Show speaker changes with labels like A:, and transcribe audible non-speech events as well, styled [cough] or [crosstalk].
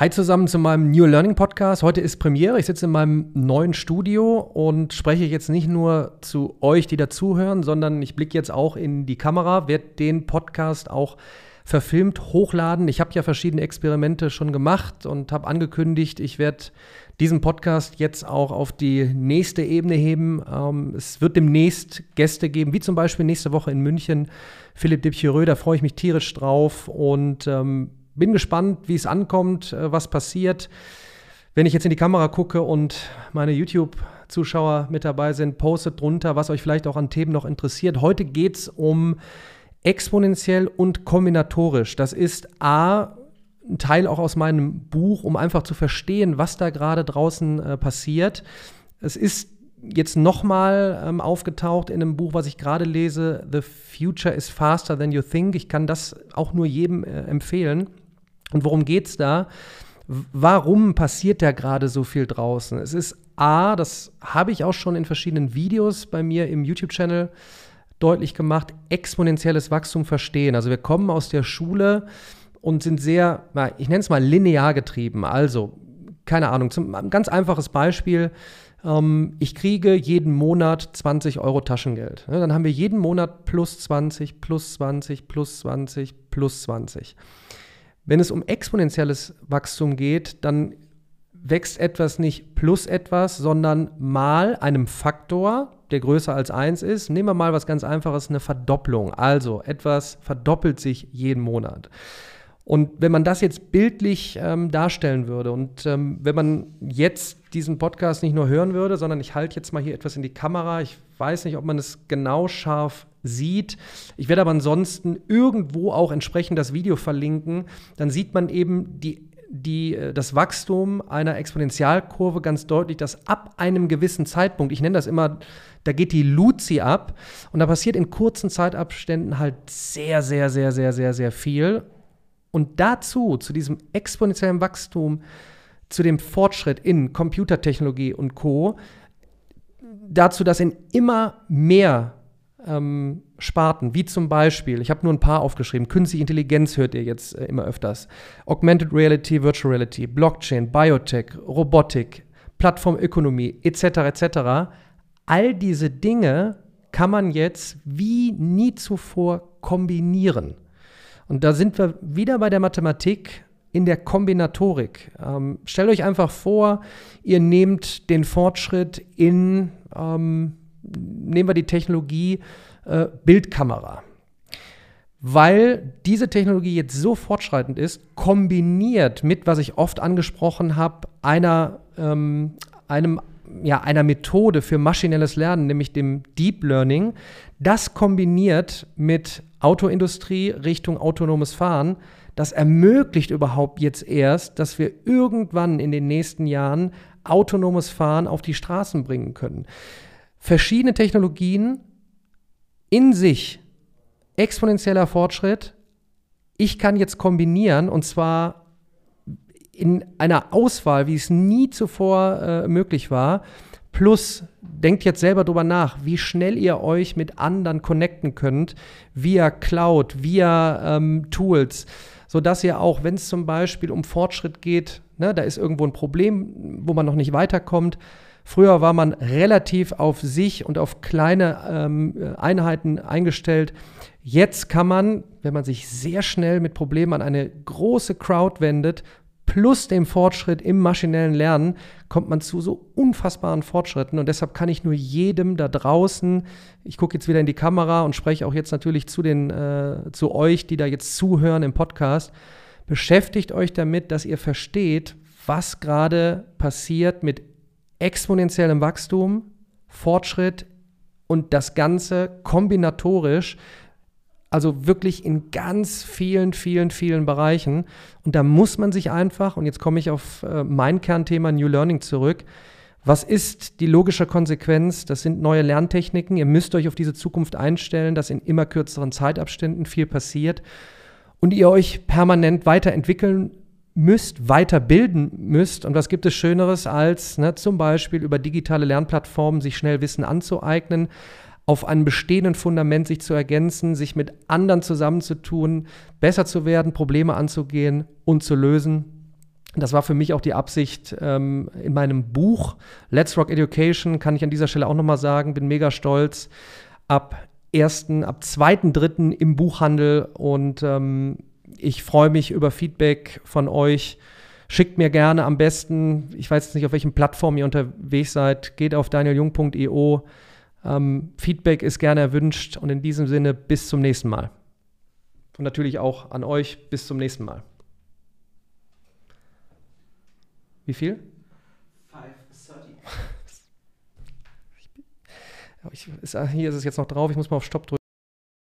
A: Hi zusammen zu meinem New Learning Podcast. Heute ist Premiere. Ich sitze in meinem neuen Studio und spreche jetzt nicht nur zu euch, die dazuhören, sondern ich blicke jetzt auch in die Kamera, werde den Podcast auch verfilmt hochladen. Ich habe ja verschiedene Experimente schon gemacht und habe angekündigt, ich werde diesen Podcast jetzt auch auf die nächste Ebene heben. Ähm, es wird demnächst Gäste geben, wie zum Beispiel nächste Woche in München Philipp Dipchirö, da freue ich mich tierisch drauf und ähm, bin gespannt, wie es ankommt, äh, was passiert. Wenn ich jetzt in die Kamera gucke und meine YouTube-Zuschauer mit dabei sind, postet drunter, was euch vielleicht auch an Themen noch interessiert. Heute geht es um exponentiell und kombinatorisch. Das ist A, ein Teil auch aus meinem Buch, um einfach zu verstehen, was da gerade draußen äh, passiert. Es ist jetzt nochmal ähm, aufgetaucht in einem Buch, was ich gerade lese, The Future is Faster Than You Think. Ich kann das auch nur jedem äh, empfehlen. Und worum geht es da? Warum passiert da gerade so viel draußen? Es ist A, das habe ich auch schon in verschiedenen Videos bei mir im YouTube-Channel deutlich gemacht, exponentielles Wachstum verstehen. Also wir kommen aus der Schule und sind sehr, ich nenne es mal linear getrieben. Also, keine Ahnung, zum, ein ganz einfaches Beispiel. Ähm, ich kriege jeden Monat 20 Euro Taschengeld. dann haben wir jeden Monat plus 20, plus 20, plus 20, plus 20. Wenn es um exponentielles Wachstum geht, dann wächst etwas nicht plus etwas, sondern mal einem Faktor, der größer als 1 ist. Nehmen wir mal was ganz Einfaches, eine Verdopplung. Also etwas verdoppelt sich jeden Monat. Und wenn man das jetzt bildlich ähm, darstellen würde und ähm, wenn man jetzt diesen Podcast nicht nur hören würde, sondern ich halte jetzt mal hier etwas in die Kamera, ich weiß nicht, ob man es genau scharf sieht. Ich werde aber ansonsten irgendwo auch entsprechend das Video verlinken. Dann sieht man eben die, die, äh, das Wachstum einer Exponentialkurve ganz deutlich, dass ab einem gewissen Zeitpunkt, ich nenne das immer, da geht die Luzi ab und da passiert in kurzen Zeitabständen halt sehr, sehr, sehr, sehr, sehr, sehr viel. Und dazu, zu diesem exponentiellen Wachstum, zu dem Fortschritt in Computertechnologie und Co., dazu, dass in immer mehr ähm, Sparten, wie zum Beispiel, ich habe nur ein paar aufgeschrieben, künstliche Intelligenz hört ihr jetzt äh, immer öfters, Augmented Reality, Virtual Reality, Blockchain, Biotech, Robotik, Plattformökonomie etc. etc. All diese Dinge kann man jetzt wie nie zuvor kombinieren. Und da sind wir wieder bei der Mathematik in der Kombinatorik. Ähm, stellt euch einfach vor, ihr nehmt den Fortschritt in, ähm, nehmen wir die Technologie äh, Bildkamera. Weil diese Technologie jetzt so fortschreitend ist, kombiniert mit, was ich oft angesprochen habe, einer, ähm, einem ja, einer Methode für maschinelles Lernen, nämlich dem Deep Learning, das kombiniert mit Autoindustrie Richtung autonomes Fahren, das ermöglicht überhaupt jetzt erst, dass wir irgendwann in den nächsten Jahren autonomes Fahren auf die Straßen bringen können. Verschiedene Technologien in sich exponentieller Fortschritt. Ich kann jetzt kombinieren und zwar in einer Auswahl, wie es nie zuvor äh, möglich war. Plus, denkt jetzt selber drüber nach, wie schnell ihr euch mit anderen connecten könnt, via Cloud, via ähm, Tools, sodass ihr auch, wenn es zum Beispiel um Fortschritt geht, ne, da ist irgendwo ein Problem, wo man noch nicht weiterkommt. Früher war man relativ auf sich und auf kleine ähm, Einheiten eingestellt. Jetzt kann man, wenn man sich sehr schnell mit Problemen an eine große Crowd wendet, plus dem Fortschritt im maschinellen Lernen kommt man zu so unfassbaren Fortschritten. Und deshalb kann ich nur jedem da draußen, ich gucke jetzt wieder in die Kamera und spreche auch jetzt natürlich zu, den, äh, zu euch, die da jetzt zuhören im Podcast, beschäftigt euch damit, dass ihr versteht, was gerade passiert mit exponentiellem Wachstum, Fortschritt und das Ganze kombinatorisch also wirklich in ganz vielen, vielen, vielen Bereichen. Und da muss man sich einfach, und jetzt komme ich auf äh, mein Kernthema New Learning zurück, was ist die logische Konsequenz? Das sind neue Lerntechniken. Ihr müsst euch auf diese Zukunft einstellen, dass in immer kürzeren Zeitabständen viel passiert und ihr euch permanent weiterentwickeln müsst, weiterbilden müsst. Und was gibt es Schöneres als ne, zum Beispiel über digitale Lernplattformen sich schnell Wissen anzueignen, auf einem bestehenden Fundament sich zu ergänzen, sich mit anderen zusammenzutun, besser zu werden, Probleme anzugehen und zu lösen. Das war für mich auch die Absicht ähm, in meinem Buch Let's Rock Education, kann ich an dieser Stelle auch nochmal sagen, bin mega stolz. Ab 1., ab 2.3. im Buchhandel und ähm, ich freue mich über Feedback von euch. Schickt mir gerne am besten, ich weiß jetzt nicht, auf welchen Plattformen ihr unterwegs seid, geht auf danieljung.io. Ähm, Feedback ist gerne erwünscht und in diesem Sinne bis zum nächsten Mal. Und natürlich auch an euch bis zum nächsten Mal. Wie viel? 5.30. [laughs] hier ist es jetzt noch drauf, ich muss mal auf Stopp drücken.